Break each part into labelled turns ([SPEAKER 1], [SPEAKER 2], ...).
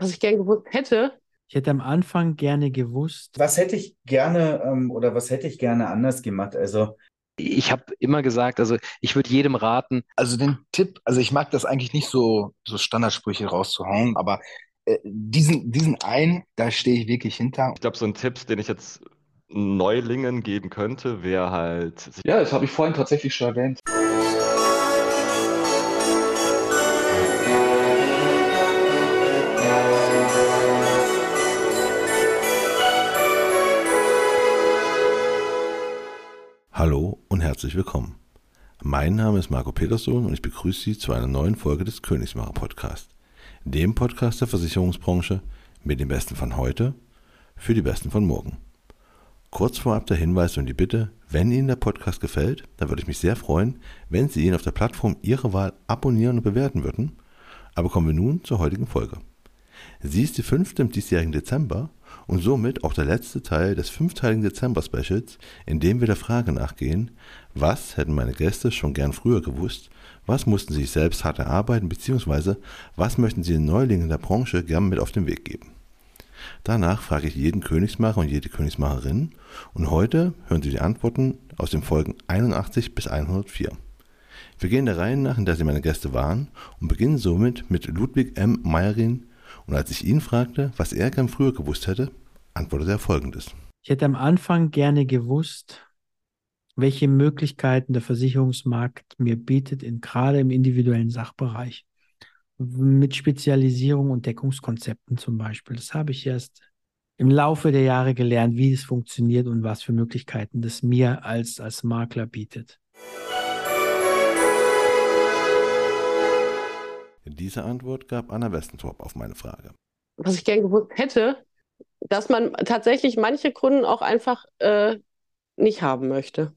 [SPEAKER 1] Was ich gerne gewusst hätte.
[SPEAKER 2] Ich hätte am Anfang gerne gewusst.
[SPEAKER 3] Was hätte ich gerne ähm, oder was hätte ich gerne anders gemacht? Also
[SPEAKER 4] ich habe immer gesagt, also ich würde jedem raten.
[SPEAKER 5] Also den Tipp, also ich mag das eigentlich nicht so, so Standardsprüche rauszuhauen, aber äh, diesen, diesen einen, da stehe ich wirklich hinter.
[SPEAKER 6] Ich glaube, so ein Tipp, den ich jetzt Neulingen geben könnte, wäre halt.
[SPEAKER 7] Ja, das habe ich vorhin tatsächlich schon erwähnt.
[SPEAKER 8] Hallo und herzlich willkommen. Mein Name ist Marco Peterson und ich begrüße Sie zu einer neuen Folge des Königsmacher Podcast, dem Podcast der Versicherungsbranche mit den Besten von heute für die Besten von morgen. Kurz vorab der Hinweis und die Bitte, wenn Ihnen der Podcast gefällt, dann würde ich mich sehr freuen, wenn Sie ihn auf der Plattform Ihrer Wahl abonnieren und bewerten würden. Aber kommen wir nun zur heutigen Folge. Sie ist die fünfte im diesjährigen Dezember und somit auch der letzte Teil des fünfteiligen Dezember-Specials, in dem wir der Frage nachgehen, was hätten meine Gäste schon gern früher gewusst, was mussten sie sich selbst hart erarbeiten, beziehungsweise was möchten sie den Neulingen der Branche gern mit auf den Weg geben. Danach frage ich jeden Königsmacher und jede Königsmacherin und heute hören Sie die Antworten aus den Folgen 81 bis 104. Wir gehen der Reihe nach, in der Sie meine Gäste waren und beginnen somit mit Ludwig M. Meyerin und als ich ihn fragte, was er gern früher gewusst hätte, antwortete er folgendes.
[SPEAKER 2] Ich hätte am Anfang gerne gewusst, welche Möglichkeiten der Versicherungsmarkt mir bietet, in, gerade im individuellen Sachbereich. Mit Spezialisierung und Deckungskonzepten zum Beispiel. Das habe ich erst im Laufe der Jahre gelernt, wie es funktioniert und was für Möglichkeiten das mir als, als Makler bietet.
[SPEAKER 8] Diese Antwort gab Anna Westentorp auf meine Frage.
[SPEAKER 1] Was ich gerne gewusst hätte, dass man tatsächlich manche Kunden auch einfach äh, nicht haben möchte.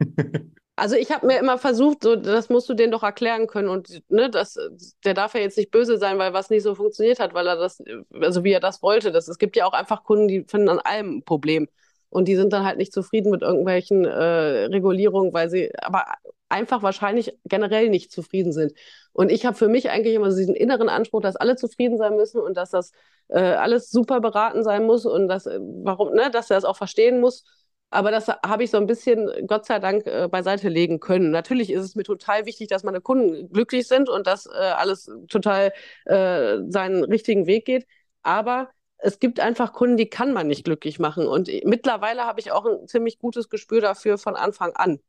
[SPEAKER 1] also ich habe mir immer versucht, so, das musst du denen doch erklären können und ne, das, der darf ja jetzt nicht böse sein, weil was nicht so funktioniert hat, weil er das, also wie er das wollte. Das, es gibt ja auch einfach Kunden, die finden an allem ein Problem. Und die sind dann halt nicht zufrieden mit irgendwelchen äh, Regulierungen, weil sie aber einfach wahrscheinlich generell nicht zufrieden sind. Und ich habe für mich eigentlich immer diesen inneren Anspruch, dass alle zufrieden sein müssen und dass das äh, alles super beraten sein muss und dass, äh, warum, ne, dass er das auch verstehen muss. Aber das habe ich so ein bisschen, Gott sei Dank, äh, beiseite legen können. Natürlich ist es mir total wichtig, dass meine Kunden glücklich sind und dass äh, alles total äh, seinen richtigen Weg geht. Aber es gibt einfach Kunden, die kann man nicht glücklich machen. Und mittlerweile habe ich auch ein ziemlich gutes Gespür dafür von Anfang an.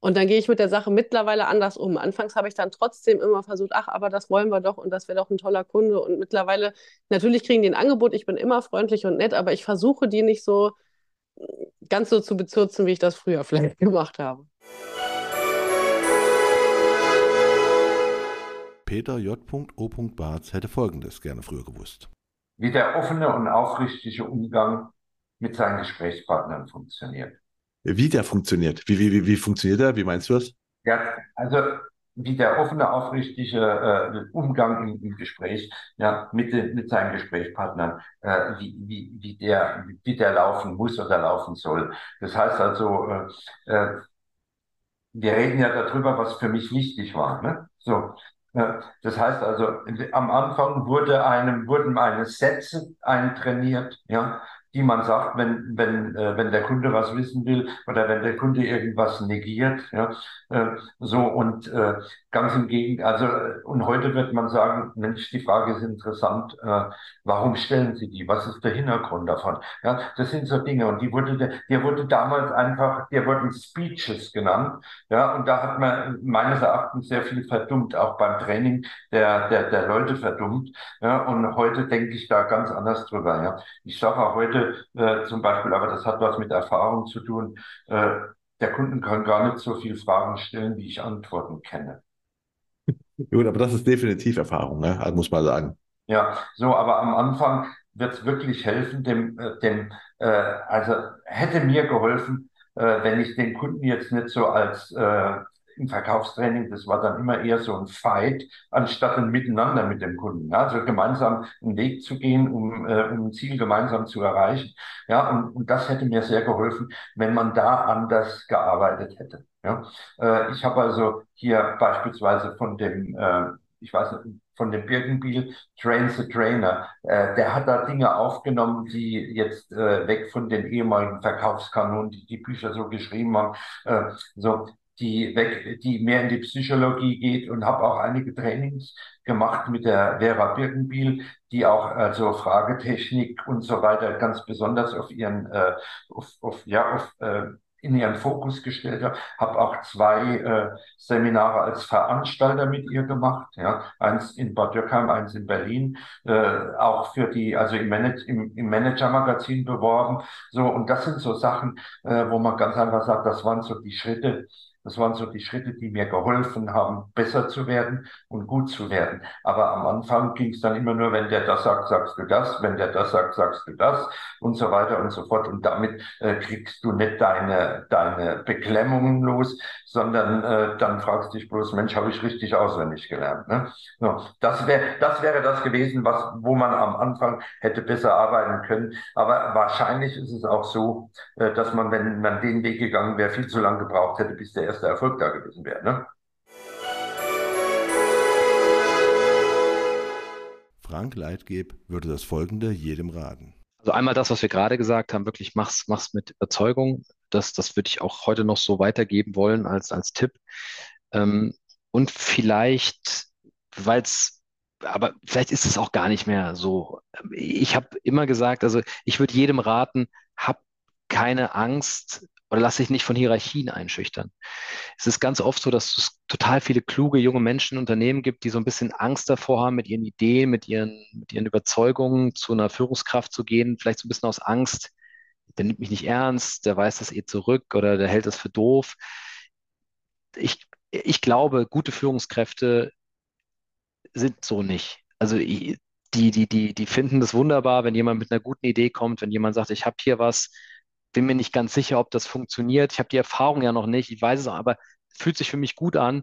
[SPEAKER 1] Und dann gehe ich mit der Sache mittlerweile anders um. Anfangs habe ich dann trotzdem immer versucht, ach, aber das wollen wir doch und das wäre doch ein toller Kunde. Und mittlerweile, natürlich kriegen die ein Angebot, ich bin immer freundlich und nett, aber ich versuche die nicht so ganz so zu bezürzen, wie ich das früher vielleicht gemacht habe.
[SPEAKER 8] Peter J.O. Barz hätte Folgendes gerne früher gewusst
[SPEAKER 9] wie der offene und aufrichtige Umgang mit seinen Gesprächspartnern funktioniert.
[SPEAKER 10] Wie der funktioniert? Wie, wie, wie, wie funktioniert er? Wie meinst du das?
[SPEAKER 9] Ja, also wie der offene, aufrichtige äh, Umgang im, im Gespräch ja, mit, mit seinen Gesprächspartnern, äh, wie, wie, wie, der, wie der laufen muss oder laufen soll. Das heißt also, äh, äh, wir reden ja darüber, was für mich wichtig war. Ne? So, das heißt also, am Anfang wurde einem, wurden eine Sätze eintrainiert, ja, die man sagt, wenn, wenn, äh, wenn der Kunde was wissen will oder wenn der Kunde irgendwas negiert. Ja, äh, so und äh, ganz im Gegenteil, also und heute wird man sagen, Mensch, die Frage ist interessant, äh, warum stellen Sie die? Was ist der Hintergrund davon? Ja, das sind so Dinge und die wurde, der wurde damals einfach, der wurden Speeches genannt. Ja, und da hat man meines Erachtens sehr viel verdummt, auch beim Training der, der, der Leute verdummt. Ja, und heute denke ich da ganz anders drüber. Ja, ich sage auch heute, äh, zum Beispiel, aber das hat was mit Erfahrung zu tun. Äh, der Kunden kann gar nicht so viele Fragen stellen, wie ich Antworten kenne.
[SPEAKER 10] Gut, aber das ist definitiv Erfahrung, ne? Also muss man sagen.
[SPEAKER 9] Ja, so, aber am Anfang wird es wirklich helfen, dem, äh, dem äh, also hätte mir geholfen, äh, wenn ich den Kunden jetzt nicht so als äh, im Verkaufstraining, das war dann immer eher so ein Fight, anstatt ein Miteinander mit dem Kunden. Ja, also gemeinsam einen Weg zu gehen, um, äh, um ein Ziel gemeinsam zu erreichen. Ja, und, und das hätte mir sehr geholfen, wenn man da anders gearbeitet hätte. Ja, äh, ich habe also hier beispielsweise von dem äh, ich weiß nicht, von dem Birkenbiel, Train the Trainer, äh, der hat da Dinge aufgenommen, die jetzt äh, weg von den ehemaligen Verkaufskanonen, die die Bücher so geschrieben haben, äh, so die weg, die mehr in die Psychologie geht und habe auch einige Trainings gemacht mit der Vera Birkenbiel, die auch also Fragetechnik und so weiter ganz besonders auf ihren äh, auf, auf ja auf äh, in ihren Fokus gestellt habe. Habe auch zwei äh, Seminare als Veranstalter mit ihr gemacht. Ja, eins in Bad Dürkheim, eins in Berlin. Äh, auch für die, also im, Manage, im, im Manager-Magazin beworben. So und das sind so Sachen, äh, wo man ganz einfach sagt, das waren so die Schritte, das waren so die Schritte, die mir geholfen haben, besser zu werden und gut zu werden. Aber am Anfang ging es dann immer nur, wenn der das sagt, sagst du das, wenn der das sagt, sagst du das und so weiter und so fort. Und damit äh, kriegst du nicht deine, deine Beklemmungen los, sondern äh, dann fragst du dich bloß, Mensch, habe ich richtig auswendig gelernt. Ne? So, das wäre das wäre das gewesen, was, wo man am Anfang hätte besser arbeiten können. Aber wahrscheinlich ist es auch so, äh, dass man, wenn man den Weg gegangen wäre, viel zu lange gebraucht hätte, bis der erste Erfolg da gewesen wäre. Ne?
[SPEAKER 8] Frank Leitgeb würde das folgende jedem raten.
[SPEAKER 4] Also einmal das, was wir gerade gesagt haben, wirklich mach's, mach's mit Überzeugung. Das, das würde ich auch heute noch so weitergeben wollen als, als Tipp. Ähm, und vielleicht, weil es, aber vielleicht ist es auch gar nicht mehr so. Ich habe immer gesagt, also ich würde jedem raten, hab keine Angst, oder lass dich nicht von Hierarchien einschüchtern. Es ist ganz oft so, dass es total viele kluge junge Menschen in Unternehmen gibt, die so ein bisschen Angst davor haben, mit ihren Ideen, mit ihren, mit ihren Überzeugungen zu einer Führungskraft zu gehen, vielleicht so ein bisschen aus Angst, der nimmt mich nicht ernst, der weiß das eh zurück oder der hält das für doof. Ich, ich glaube, gute Führungskräfte sind so nicht. Also die, die, die, die finden das wunderbar, wenn jemand mit einer guten Idee kommt, wenn jemand sagt, ich habe hier was, bin mir nicht ganz sicher, ob das funktioniert. Ich habe die Erfahrung ja noch nicht, ich weiß es auch, aber fühlt sich für mich gut an.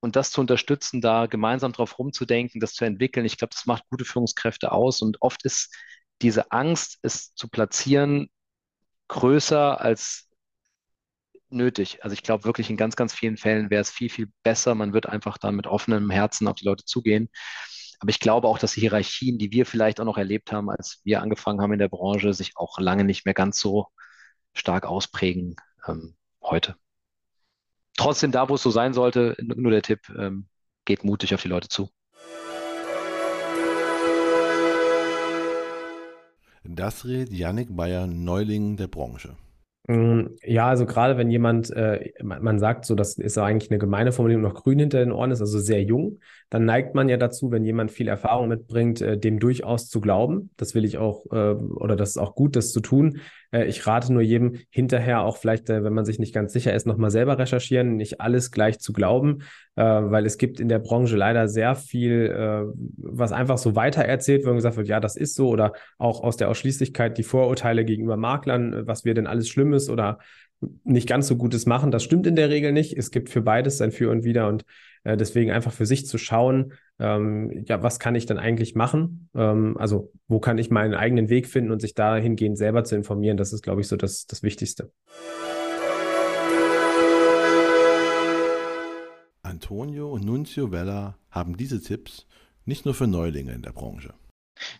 [SPEAKER 4] Und das zu unterstützen, da gemeinsam drauf rumzudenken, das zu entwickeln, ich glaube, das macht gute Führungskräfte aus. Und oft ist diese Angst, es zu platzieren, größer als nötig. Also ich glaube wirklich in ganz, ganz vielen Fällen wäre es viel, viel besser. Man wird einfach dann mit offenem Herzen auf die Leute zugehen. Aber ich glaube auch, dass die Hierarchien, die wir vielleicht auch noch erlebt haben, als wir angefangen haben in der Branche, sich auch lange nicht mehr ganz so stark ausprägen ähm, heute. Trotzdem, da wo es so sein sollte, nur der Tipp, ähm, geht mutig auf die Leute zu.
[SPEAKER 8] Das redet Yannick Bayer, Neuling der Branche.
[SPEAKER 11] Mm, ja, also gerade wenn jemand, äh, man sagt so, das ist eigentlich eine gemeine Formulierung, noch grün hinter den Ohren ist, also sehr jung, dann neigt man ja dazu, wenn jemand viel Erfahrung mitbringt, äh, dem durchaus zu glauben. Das will ich auch, äh, oder das ist auch gut, das zu tun. Äh, ich rate nur jedem hinterher auch vielleicht, äh, wenn man sich nicht ganz sicher ist, nochmal selber recherchieren, nicht alles gleich zu glauben, äh, weil es gibt in der Branche leider sehr viel, was einfach so weitererzählt wird und gesagt wird, ja, das ist so, oder auch aus der Ausschließlichkeit die Vorurteile gegenüber Maklern, was wir denn alles Schlimmes oder nicht ganz so Gutes machen. Das stimmt in der Regel nicht. Es gibt für beides sein Für und Wider und äh, deswegen einfach für sich zu schauen, ähm, ja, was kann ich dann eigentlich machen? Ähm, also wo kann ich meinen eigenen Weg finden und sich dahingehend selber zu informieren, das ist, glaube ich, so das, das Wichtigste.
[SPEAKER 8] Antonio und Nunzio Vella haben diese Tipps nicht nur für Neulinge in der Branche.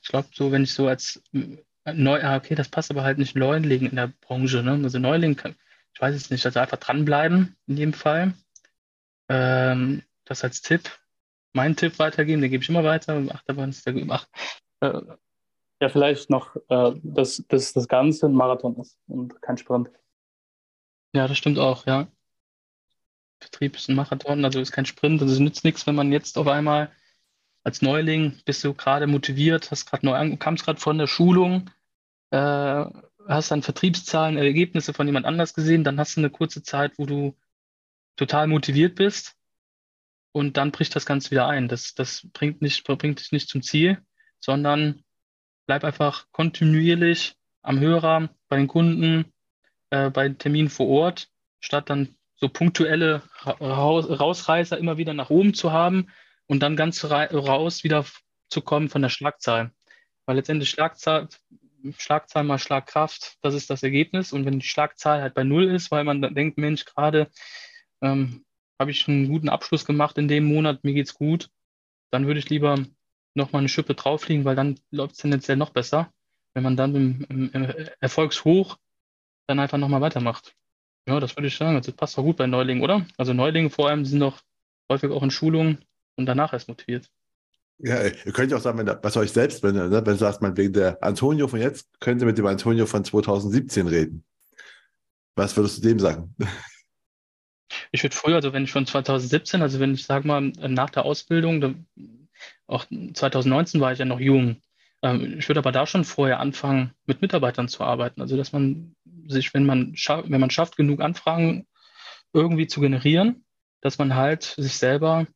[SPEAKER 12] Ich glaube, so, wenn ich so als äh, Neu, ah, okay, das passt aber halt nicht Neuling in der Branche, ne? Also Neuling kann, ich weiß es nicht, also einfach dranbleiben in jedem Fall. Ähm, das als Tipp. Mein Tipp weitergeben, den gebe ich immer weiter. Achterbahn ist der gemacht.
[SPEAKER 13] Äh, ja, vielleicht noch, äh, dass, dass das Ganze ein Marathon ist und kein Sprint.
[SPEAKER 12] Ja, das stimmt auch, ja. Vertrieb ist ein Marathon, also ist kein Sprint. Also es nützt nichts, wenn man jetzt auf einmal als Neuling bist du gerade motiviert, hast gerade neu kamst gerade von der Schulung, äh, hast dann Vertriebszahlen, Ergebnisse von jemand anders gesehen, dann hast du eine kurze Zeit, wo du total motiviert bist und dann bricht das Ganze wieder ein. Das, das bringt, nicht, bringt dich nicht zum Ziel, sondern bleib einfach kontinuierlich am Hörer, bei den Kunden, äh, bei Terminen vor Ort, statt dann so punktuelle Rausreißer immer wieder nach oben zu haben und dann ganz raus wieder zu kommen von der Schlagzahl. Weil letztendlich Schlagzahl, Schlagzahl mal Schlagkraft, das ist das Ergebnis. Und wenn die Schlagzahl halt bei Null ist, weil man denkt, Mensch, gerade ähm, habe ich einen guten Abschluss gemacht in dem Monat, mir geht's gut, dann würde ich lieber nochmal eine Schippe drauflegen, weil dann läuft es tendenziell noch besser, wenn man dann im, im, im Erfolgshoch dann einfach nochmal weitermacht. Ja, das würde ich sagen. Also, das passt doch gut bei Neulingen, oder? Also Neulinge vor allem sind doch häufig auch in Schulungen und danach erst motiviert.
[SPEAKER 10] Ja, ihr könnt ja auch sagen, was euch selbst, wenn, ne, wenn du sagst, man wegen der Antonio von jetzt, könnt ihr mit dem Antonio von 2017 reden. Was würdest du dem sagen?
[SPEAKER 12] Ich würde früher, also wenn ich von 2017, also wenn ich sage mal nach der Ausbildung, dann, auch 2019 war ich ja noch jung. Ähm, ich würde aber da schon vorher anfangen, mit Mitarbeitern zu arbeiten. Also dass man sich, wenn man wenn man schafft, genug Anfragen irgendwie zu generieren, dass man halt sich selber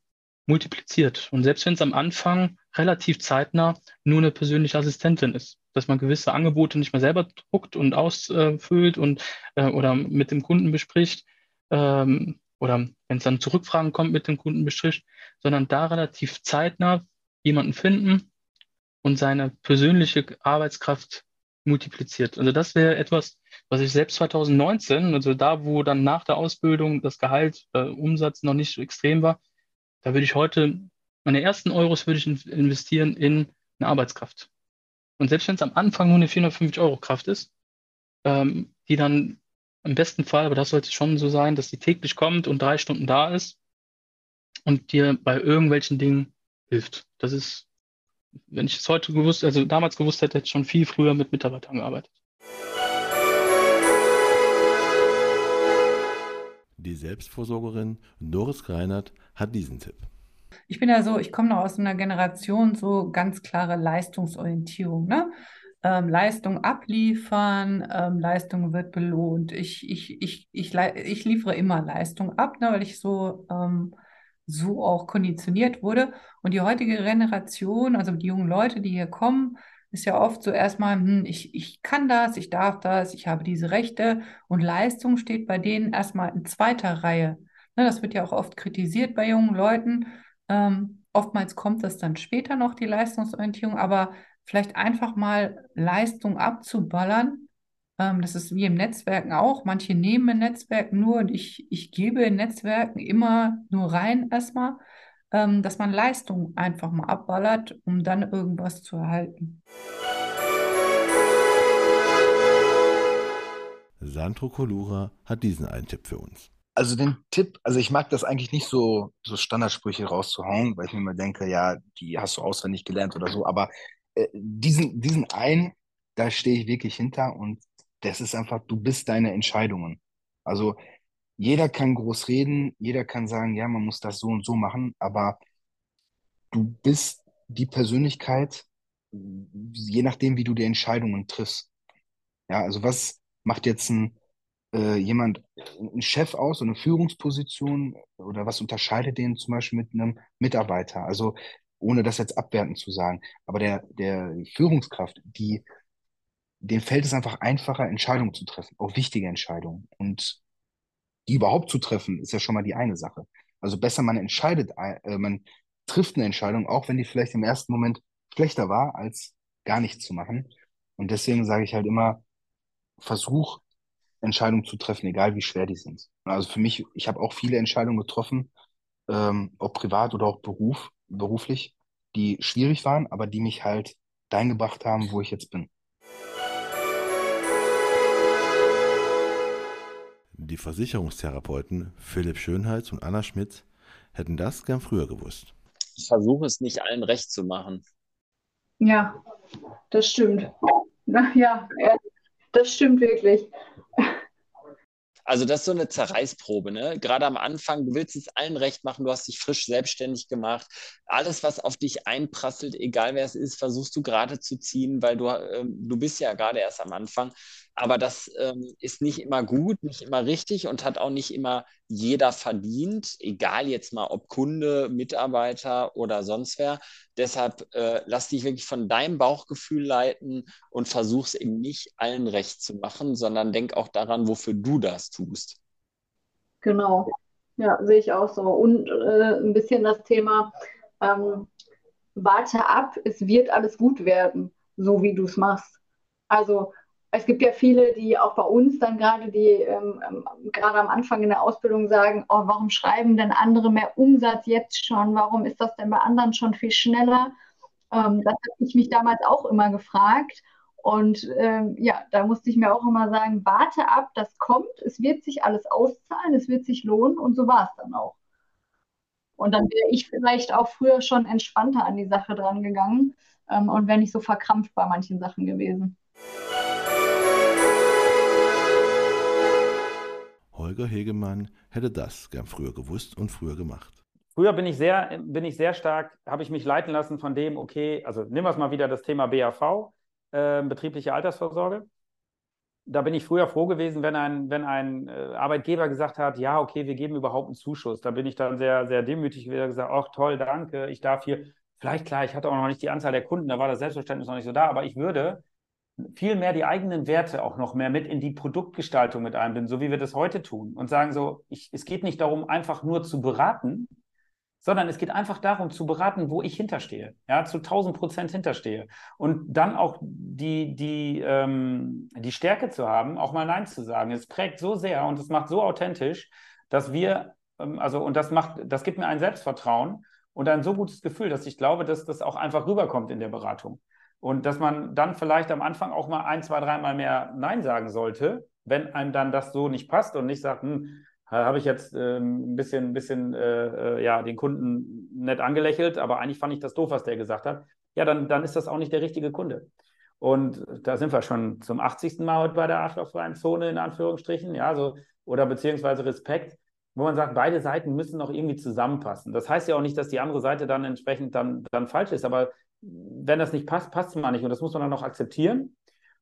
[SPEAKER 12] multipliziert. Und selbst wenn es am Anfang relativ zeitnah nur eine persönliche Assistentin ist, dass man gewisse Angebote nicht mehr selber druckt und ausfüllt und äh, oder mit dem Kunden bespricht, ähm, oder wenn es dann zu Rückfragen kommt mit dem Kunden bespricht, sondern da relativ zeitnah jemanden finden und seine persönliche Arbeitskraft multipliziert. Also das wäre etwas, was ich selbst 2019, also da, wo dann nach der Ausbildung das Gehalt, äh, Umsatz noch nicht so extrem war, da würde ich heute, meine ersten Euros würde ich investieren in eine Arbeitskraft. Und selbst wenn es am Anfang nur eine 450 Euro Kraft ist, ähm, die dann im besten Fall, aber das sollte schon so sein, dass die täglich kommt und drei Stunden da ist und dir bei irgendwelchen Dingen hilft. Das ist, wenn ich es heute gewusst, also damals gewusst hätte, hätte ich schon viel früher mit Mitarbeitern gearbeitet.
[SPEAKER 8] Die Selbstvorsorgerin Doris Greinert hat diesen Tipp.
[SPEAKER 14] Ich bin ja so, ich komme noch aus einer Generation, so ganz klare Leistungsorientierung. Ne? Ähm, Leistung abliefern, ähm, Leistung wird belohnt. Ich, ich, ich, ich, ich liefere immer Leistung ab, ne, weil ich so, ähm, so auch konditioniert wurde. Und die heutige Generation, also die jungen Leute, die hier kommen, ist ja oft so erstmal, hm, ich, ich kann das, ich darf das, ich habe diese Rechte und Leistung steht bei denen erstmal in zweiter Reihe. Ne, das wird ja auch oft kritisiert bei jungen Leuten. Ähm, oftmals kommt das dann später noch, die Leistungsorientierung, aber vielleicht einfach mal Leistung abzuballern. Ähm, das ist wie im Netzwerken auch. Manche nehmen in Netzwerken nur und ich, ich gebe in Netzwerken immer nur rein erstmal ähm, dass man Leistung einfach mal abballert, um dann irgendwas zu erhalten.
[SPEAKER 8] Sandro Colura hat diesen einen Tipp für uns.
[SPEAKER 5] Also den Tipp, also ich mag das eigentlich nicht so, so Standardsprüche rauszuhauen, weil ich mir immer denke, ja, die hast du auswendig gelernt oder so, aber äh, diesen, diesen einen, da stehe ich wirklich hinter und das ist einfach, du bist deine Entscheidungen. Also jeder kann groß reden, jeder kann sagen, ja, man muss das so und so machen, aber du bist die Persönlichkeit, je nachdem, wie du die Entscheidungen triffst. Ja, also was macht jetzt ein äh, jemand, ein Chef aus, so eine Führungsposition oder was unterscheidet den zum Beispiel mit einem Mitarbeiter? Also ohne das jetzt abwertend zu sagen, aber der, der Führungskraft, die, dem fällt es einfach einfacher, Entscheidungen zu treffen, auch wichtige Entscheidungen. Und die überhaupt zu treffen, ist ja schon mal die eine Sache. Also besser man entscheidet, äh, man trifft eine Entscheidung, auch wenn die vielleicht im ersten Moment schlechter war, als gar nichts zu machen. Und deswegen sage ich halt immer, versuch Entscheidungen zu treffen, egal wie schwer die sind. Also für mich, ich habe auch viele Entscheidungen getroffen, ähm, ob privat oder auch Beruf, beruflich, die schwierig waren, aber die mich halt dahin gebracht haben, wo ich jetzt bin.
[SPEAKER 8] Die Versicherungstherapeuten Philipp Schönheits und Anna Schmidt hätten das gern früher gewusst.
[SPEAKER 15] Ich versuche es nicht allen recht zu machen.
[SPEAKER 16] Ja, das stimmt. Ja, das stimmt wirklich.
[SPEAKER 15] Also das ist so eine Zerreißprobe, ne? Gerade am Anfang, du willst es allen recht machen, du hast dich frisch selbstständig gemacht. Alles, was auf dich einprasselt, egal wer es ist, versuchst du gerade zu ziehen, weil du, äh, du bist ja gerade erst am Anfang. Aber das ähm, ist nicht immer gut, nicht immer richtig und hat auch nicht immer jeder verdient, egal jetzt mal ob Kunde, Mitarbeiter oder sonst wer. Deshalb äh, lass dich wirklich von deinem Bauchgefühl leiten und versuch es eben nicht allen recht zu machen, sondern denk auch daran, wofür du das tust.
[SPEAKER 16] Genau, ja, sehe ich auch so. Und äh, ein bisschen das Thema, ähm, warte ab, es wird alles gut werden, so wie du es machst. Also es gibt ja viele, die auch bei uns dann gerade, die ähm, ähm, gerade am Anfang in der Ausbildung sagen, oh, warum schreiben denn andere mehr Umsatz jetzt schon? Warum ist das denn bei anderen schon viel schneller? Ähm, das habe ich mich damals auch immer gefragt. Und ähm, ja, da musste ich mir auch immer sagen, warte ab, das kommt, es wird sich alles auszahlen, es wird sich lohnen und so war es dann auch. Und dann wäre ich vielleicht auch früher schon entspannter an die Sache dran gegangen ähm, und wäre nicht so verkrampft bei manchen Sachen gewesen.
[SPEAKER 8] Holger Hegemann hätte das gern früher gewusst und früher gemacht.
[SPEAKER 17] Früher bin ich sehr, bin ich sehr stark, habe ich mich leiten lassen von dem, okay, also nehmen wir es mal wieder das Thema BAV, äh, betriebliche Altersvorsorge. Da bin ich früher froh gewesen, wenn ein, wenn ein äh, Arbeitgeber gesagt hat, ja, okay, wir geben überhaupt einen Zuschuss. Da bin ich dann sehr, sehr demütig wieder gesagt, ach toll, danke, ich darf hier, vielleicht klar, ich hatte auch noch nicht die Anzahl der Kunden, da war das Selbstverständnis noch nicht so da, aber ich würde viel mehr die eigenen Werte auch noch mehr mit in die Produktgestaltung mit einbinden, so wie wir das heute tun und sagen so, ich, es geht nicht darum, einfach nur zu beraten, sondern es geht einfach darum zu beraten, wo ich hinterstehe, ja, zu 1000 Prozent hinterstehe und dann auch die, die, ähm, die Stärke zu haben, auch mal Nein zu sagen. Es prägt so sehr und es macht so authentisch, dass wir, ähm, also, und das macht, das gibt mir ein Selbstvertrauen und ein so gutes Gefühl, dass ich glaube, dass das auch einfach rüberkommt in der Beratung. Und dass man dann vielleicht am Anfang auch mal ein, zwei, dreimal mehr Nein sagen sollte, wenn einem dann das so nicht passt und nicht sagt, hm, habe ich jetzt äh, ein bisschen, ein bisschen äh, äh, ja, den Kunden nett angelächelt, aber eigentlich fand ich das doof, was der gesagt hat. Ja, dann, dann ist das auch nicht der richtige Kunde. Und da sind wir schon zum 80. Mal heute bei der arschlochfreien Zone, in Anführungsstrichen, ja, so, oder beziehungsweise Respekt, wo man sagt, beide Seiten müssen noch irgendwie zusammenpassen. Das heißt ja auch nicht, dass die andere Seite dann entsprechend dann, dann falsch ist, aber wenn das nicht passt, passt es mal nicht. Und das muss man dann auch akzeptieren.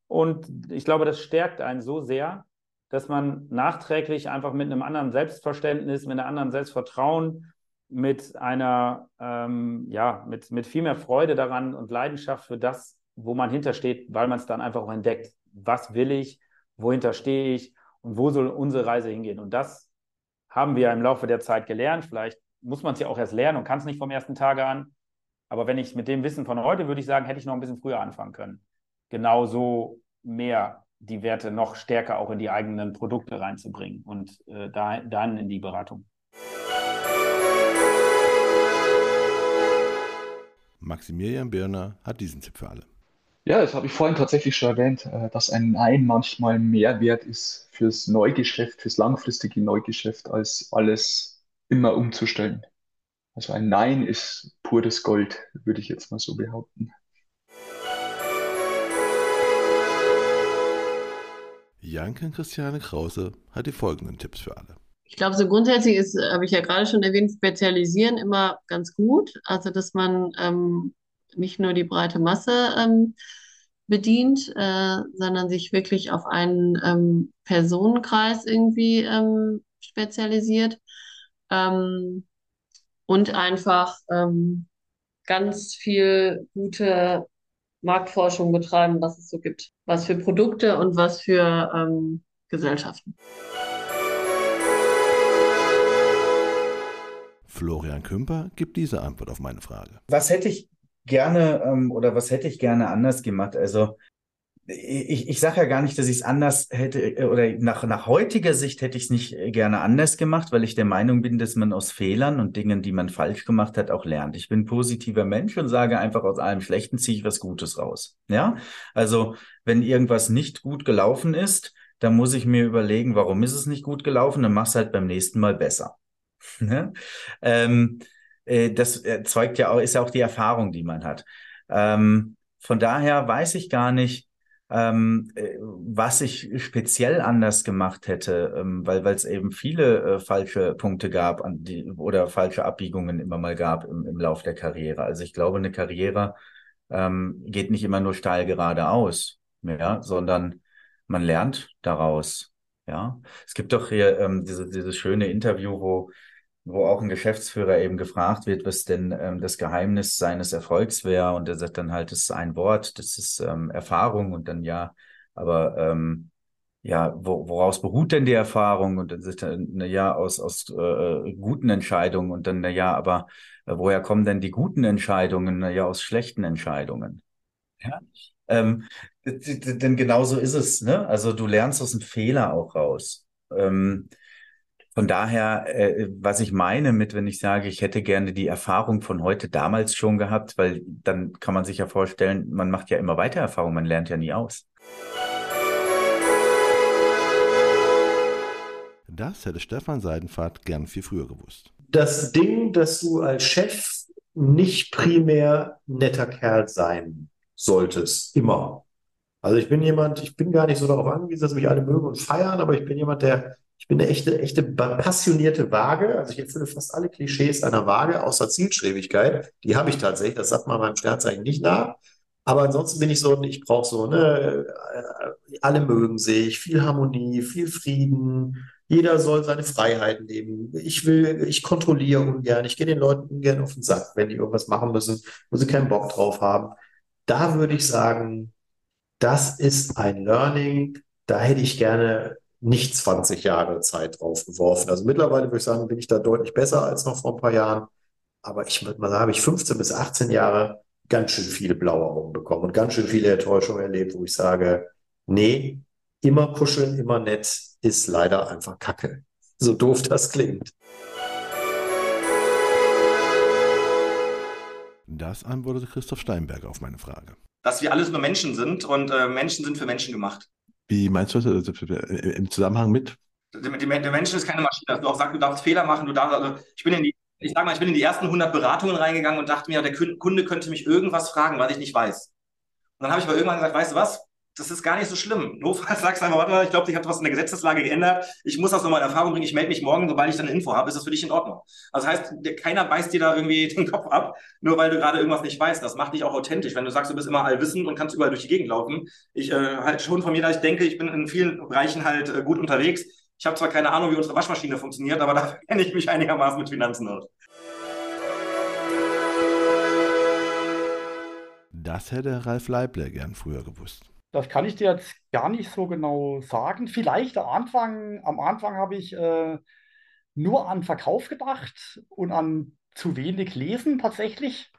[SPEAKER 17] Und ich glaube, das stärkt einen so sehr, dass man nachträglich einfach mit einem anderen Selbstverständnis, mit einem anderen Selbstvertrauen, mit einer, ähm, ja, mit, mit viel mehr Freude daran und Leidenschaft für das, wo man hintersteht, weil man es dann einfach auch entdeckt. Was will ich? Wohinter stehe ich? Und wo soll unsere Reise hingehen? Und das haben wir im Laufe der Zeit gelernt. Vielleicht muss man es ja auch erst lernen und kann es nicht vom ersten Tage an. Aber wenn ich mit dem Wissen von heute, würde ich sagen, hätte ich noch ein bisschen früher anfangen können. Genauso mehr die Werte noch stärker auch in die eigenen Produkte reinzubringen und äh, da, dann in die Beratung.
[SPEAKER 8] Maximilian Birner hat diesen Tipp für alle.
[SPEAKER 7] Ja, das habe ich vorhin tatsächlich schon erwähnt, äh, dass ein Nein manchmal mehr wert ist fürs Neugeschäft, fürs langfristige Neugeschäft, als alles immer umzustellen. Also ein Nein ist pures Gold, würde ich jetzt mal so behaupten.
[SPEAKER 8] Janken Christiane Krause hat die folgenden Tipps für alle.
[SPEAKER 18] Ich glaube, so grundsätzlich ist, habe ich ja gerade schon erwähnt, Spezialisieren immer ganz gut. Also, dass man ähm, nicht nur die breite Masse ähm, bedient, äh, sondern sich wirklich auf einen ähm, Personenkreis irgendwie ähm, spezialisiert. Ähm, und einfach ähm, ganz viel gute Marktforschung betreiben, was es so gibt. Was für Produkte und was für ähm, Gesellschaften.
[SPEAKER 8] Florian Kümper gibt diese Antwort auf meine Frage.
[SPEAKER 3] Was hätte ich gerne ähm, oder was hätte ich gerne anders gemacht? Also ich, ich sage ja gar nicht, dass ich es anders hätte äh, oder nach, nach heutiger Sicht hätte ich es nicht äh, gerne anders gemacht, weil ich der Meinung bin, dass man aus Fehlern und Dingen, die man falsch gemacht hat, auch lernt. Ich bin positiver Mensch und sage einfach, aus allem Schlechten ziehe ich was Gutes raus. Ja, also wenn irgendwas nicht gut gelaufen ist, dann muss ich mir überlegen, warum ist es nicht gut gelaufen, dann mach's halt beim nächsten Mal besser. Ne? ähm, äh, das erzeugt ja auch, ist ja auch die Erfahrung, die man hat. Ähm, von daher weiß ich gar nicht, ähm, äh, was ich speziell anders gemacht hätte, ähm, weil es eben viele äh, falsche Punkte gab die, oder falsche Abbiegungen immer mal gab im, im Lauf der Karriere. Also ich glaube, eine Karriere ähm, geht nicht immer nur steil geradeaus, ja, sondern man lernt daraus. Ja, es gibt doch hier ähm, diese, dieses schöne Interview, wo wo auch ein Geschäftsführer eben gefragt wird, was denn ähm, das Geheimnis seines Erfolgs wäre. Und er sagt dann halt, das ist ein Wort, das ist ähm, Erfahrung und dann ja, aber ähm, ja, wo, woraus beruht denn die Erfahrung? Und dann sagt er, na ja, aus, aus äh, guten Entscheidungen und dann, na ja, aber äh, woher kommen denn die guten Entscheidungen? Na ja, aus schlechten Entscheidungen. Ja? Ähm, Denn genau so ist es, ne? Also du lernst aus dem Fehler auch raus. Ähm, von daher, äh, was ich meine mit, wenn ich sage, ich hätte gerne die Erfahrung von heute damals schon gehabt, weil dann kann man sich ja vorstellen, man macht ja immer weiter Erfahrung, man lernt ja nie aus.
[SPEAKER 8] Das hätte Stefan Seidenfahrt gern viel früher gewusst.
[SPEAKER 19] Das Ding, dass du als Chef nicht primär netter Kerl sein solltest, immer. Also ich bin jemand, ich bin gar nicht so darauf angewiesen, dass mich alle mögen und feiern, aber ich bin jemand, der, ich bin eine echte, echte passionierte Waage. Also ich erfülle fast alle Klischees einer Waage, außer Zielstrebigkeit. Die habe ich tatsächlich, das sagt man meinem Sternzeichen nicht nach. Aber ansonsten bin ich so, ich brauche so, ne, äh, alle mögen sich, viel Harmonie, viel Frieden. Jeder soll seine Freiheiten leben. Ich will, ich kontrolliere ungern. Ich gehe den Leuten ungern auf den Sack, wenn die irgendwas machen müssen, wo sie keinen Bock drauf haben. Da würde ich sagen, das ist ein Learning. Da hätte ich gerne nicht 20 Jahre Zeit drauf geworfen. Also mittlerweile würde ich sagen, bin ich da deutlich besser als noch vor ein paar Jahren. Aber ich würde mal sagen, habe ich 15 bis 18 Jahre ganz schön viele blaue Augen bekommen und ganz schön viele Enttäuschungen erlebt, wo ich sage, nee, immer kuscheln, immer nett ist leider einfach Kacke. So doof das klingt.
[SPEAKER 8] Das antwortete Christoph Steinberger auf meine Frage.
[SPEAKER 20] Dass wir alles nur Menschen sind und äh, Menschen sind für Menschen gemacht.
[SPEAKER 10] Wie meinst du das im Zusammenhang mit?
[SPEAKER 20] Der, Mensch ist keine Maschine. Dass du auch sagst, du darfst Fehler machen. Du darfst, also ich bin in die, ich sag mal, ich bin in die ersten 100 Beratungen reingegangen und dachte mir, der Kunde könnte mich irgendwas fragen, was ich nicht weiß. Und dann habe ich aber irgendwann gesagt, weißt du was? Das ist gar nicht so schlimm. Notfalls sagst du einfach, warte mal, ich glaube, ich habe was in der Gesetzeslage geändert. Ich muss das nochmal in Erfahrung bringen. Ich melde mich morgen, sobald ich dann eine Info habe. Ist das für dich in Ordnung? Also das heißt, keiner beißt dir da irgendwie den Kopf ab, nur weil du gerade irgendwas nicht weißt. Das macht dich auch authentisch. Wenn du sagst, du bist immer allwissend und kannst überall durch die Gegend laufen. Ich äh, halt schon von mir, dass ich denke, ich bin in vielen Bereichen halt äh, gut unterwegs. Ich habe zwar keine Ahnung, wie unsere Waschmaschine funktioniert, aber da kenne ich mich einigermaßen mit Finanzen aus.
[SPEAKER 8] Das hätte Ralf Leibler gern früher gewusst.
[SPEAKER 19] Das kann ich dir jetzt gar nicht so genau sagen. Vielleicht am Anfang, am Anfang habe ich äh, nur an Verkauf gedacht und an zu wenig Lesen tatsächlich.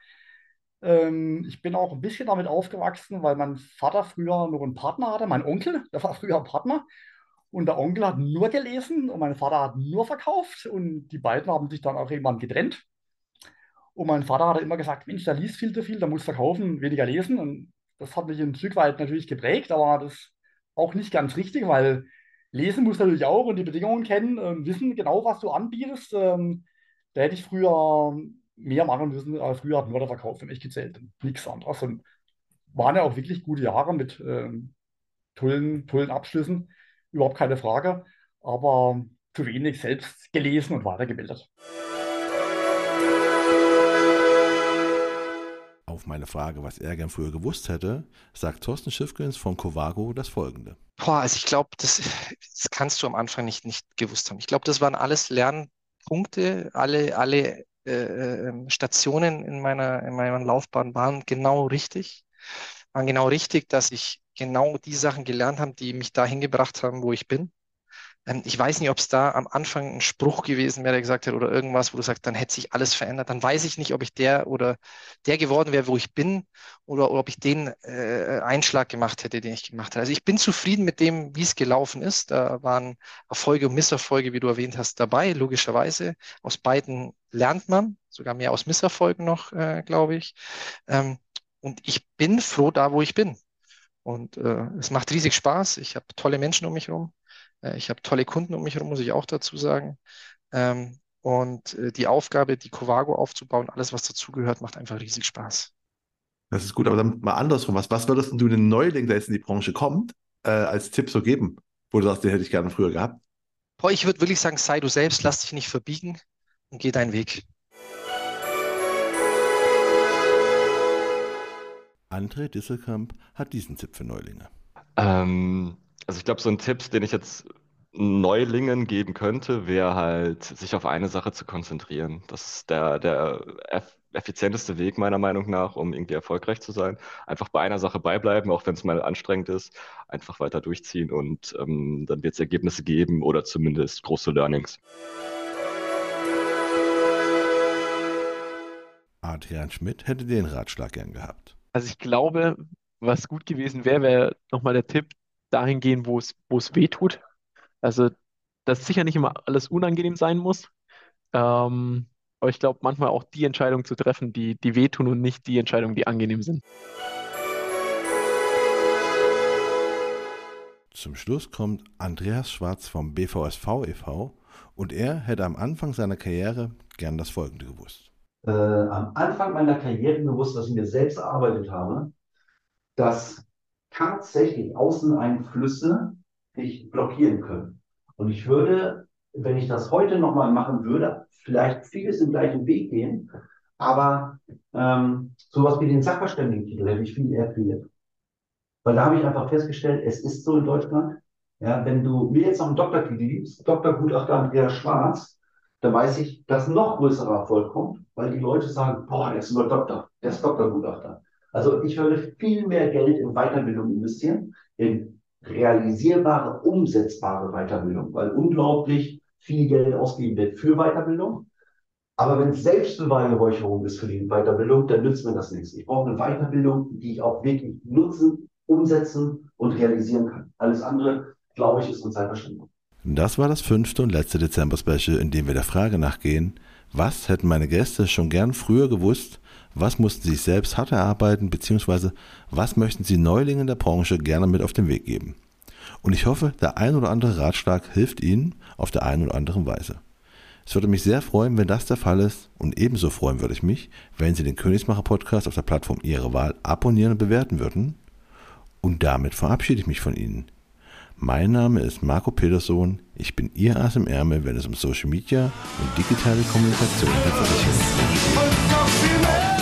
[SPEAKER 19] Ähm, ich bin auch ein bisschen damit aufgewachsen, weil mein Vater früher noch einen Partner hatte, mein Onkel, der war früher Partner. Und der Onkel hat nur gelesen und mein Vater hat nur verkauft. Und die beiden haben sich dann auch irgendwann getrennt. Und mein Vater hat immer gesagt, Mensch, der liest viel zu viel, der muss verkaufen, weniger lesen. Und das hat mich ein Stück weit natürlich geprägt, aber das auch nicht ganz richtig, weil lesen muss natürlich auch und die Bedingungen kennen und wissen genau, was du anbietest. Ähm, da hätte ich früher mehr machen müssen, aber früher hat nur der für mich gezählt nichts anderes. Und waren ja auch wirklich gute Jahre mit ähm, tollen, tollen Abschlüssen, überhaupt keine Frage, aber zu wenig selbst gelesen und weitergebildet.
[SPEAKER 8] Auf meine Frage, was er gern früher gewusst hätte, sagt Thorsten Schiffgens von Covago das folgende.
[SPEAKER 21] Boah, also ich glaube, das, das, kannst du am Anfang nicht, nicht gewusst haben. Ich glaube, das waren alles Lernpunkte, alle, alle äh, ähm, Stationen in meiner, in meiner Laufbahn waren genau richtig. Waren genau richtig, dass ich genau die Sachen gelernt habe, die mich dahin gebracht haben, wo ich bin. Ähm, ich weiß nicht, ob es da am Anfang ein Spruch gewesen wäre, der gesagt hat, oder irgendwas, wo du sagst, dann hätte sich alles verändert. Dann weiß ich nicht, ob ich der oder der geworden wäre, wo ich bin, oder, oder ob ich den äh, Einschlag gemacht hätte, den ich gemacht habe. Also ich bin zufrieden mit dem, wie es gelaufen ist. Da waren Erfolge und Misserfolge, wie du erwähnt hast, dabei, logischerweise. Aus beiden lernt man, sogar mehr aus Misserfolgen noch, äh, glaube ich. Ähm, und ich bin froh da, wo ich bin. Und äh, es macht riesig Spaß. Ich habe tolle Menschen um mich herum. Äh, ich habe tolle Kunden um mich herum, muss ich auch dazu sagen. Ähm, und äh, die Aufgabe, die Covago aufzubauen, alles, was dazugehört, macht einfach riesig Spaß.
[SPEAKER 10] Das ist gut, aber dann mal andersrum. Was, was würdest du einem Neuling, der jetzt in die Branche kommt, äh, als Tipp so geben, wo du sagst, den hätte ich gerne früher gehabt?
[SPEAKER 21] Boah, ich würde wirklich sagen, sei du selbst, lass dich nicht verbiegen und geh deinen Weg.
[SPEAKER 8] André Disselkamp hat diesen Tipp für Neulinge.
[SPEAKER 6] Ähm, also ich glaube, so ein Tipp, den ich jetzt Neulingen geben könnte, wäre halt, sich auf eine Sache zu konzentrieren. Das ist der, der eff effizienteste Weg meiner Meinung nach, um irgendwie erfolgreich zu sein. Einfach bei einer Sache beibleiben, auch wenn es mal anstrengend ist, einfach weiter durchziehen und ähm, dann wird es Ergebnisse geben oder zumindest große Learnings.
[SPEAKER 8] Adrian Schmidt hätte den Ratschlag gern gehabt.
[SPEAKER 11] Also ich glaube,
[SPEAKER 22] was gut gewesen wäre, wäre nochmal der Tipp, dahin gehen, wo es, wo es weh tut. Also, dass sicher nicht immer alles unangenehm sein muss. Ähm, aber ich glaube, manchmal auch die Entscheidungen zu treffen, die, die wehtun und nicht die Entscheidungen, die angenehm sind.
[SPEAKER 8] Zum Schluss kommt Andreas Schwarz vom BVSV e.V. und er hätte am Anfang seiner Karriere gern das Folgende gewusst.
[SPEAKER 23] Äh, am Anfang meiner Karriere gewusst, was ich mir selbst erarbeitet habe, dass tatsächlich Außeneinflüsse dich blockieren können. Und ich würde, wenn ich das heute nochmal machen würde, vielleicht vieles im gleichen Weg gehen, aber ähm, sowas wie den Sachverständigentitel hätte ich viel eher kreiert. Weil da habe ich einfach festgestellt, es ist so in Deutschland, ja, wenn du mir jetzt noch einen Doktortitel gibst, Dr. Gutachter Andreas Schwarz, dann weiß ich, dass noch größerer Erfolg kommt, weil die Leute sagen, boah, der ist nur Doktor, der ist Doktorgutachter. Also ich würde viel mehr Geld in Weiterbildung investieren, in realisierbare, umsetzbare Weiterbildung, weil unglaublich viel Geld ausgegeben wird für Weiterbildung. Aber wenn es Selbstbeweihräucherung ist für die Weiterbildung, dann nützt mir das nichts. Ich brauche eine Weiterbildung, die ich auch wirklich nutzen, umsetzen und realisieren kann. Alles andere, glaube ich, ist eine Zeitverschwendung.
[SPEAKER 8] Das war das fünfte und letzte Dezember-Special, in dem wir der Frage nachgehen, was hätten meine Gäste schon gern früher gewusst, was mussten sie sich selbst hart erarbeiten, beziehungsweise was möchten sie Neulingen der Branche gerne mit auf den Weg geben. Und ich hoffe, der ein oder andere Ratschlag hilft Ihnen auf der einen oder anderen Weise. Es würde mich sehr freuen, wenn das der Fall ist und ebenso freuen würde ich mich, wenn Sie den Königsmacher Podcast auf der Plattform Ihrer Wahl abonnieren und bewerten würden. Und damit verabschiede ich mich von Ihnen. Mein Name ist Marco Peterson. Ich bin Ihr Ass im Ärmel, wenn es um Social Media und digitale Kommunikation der Versicherung geht.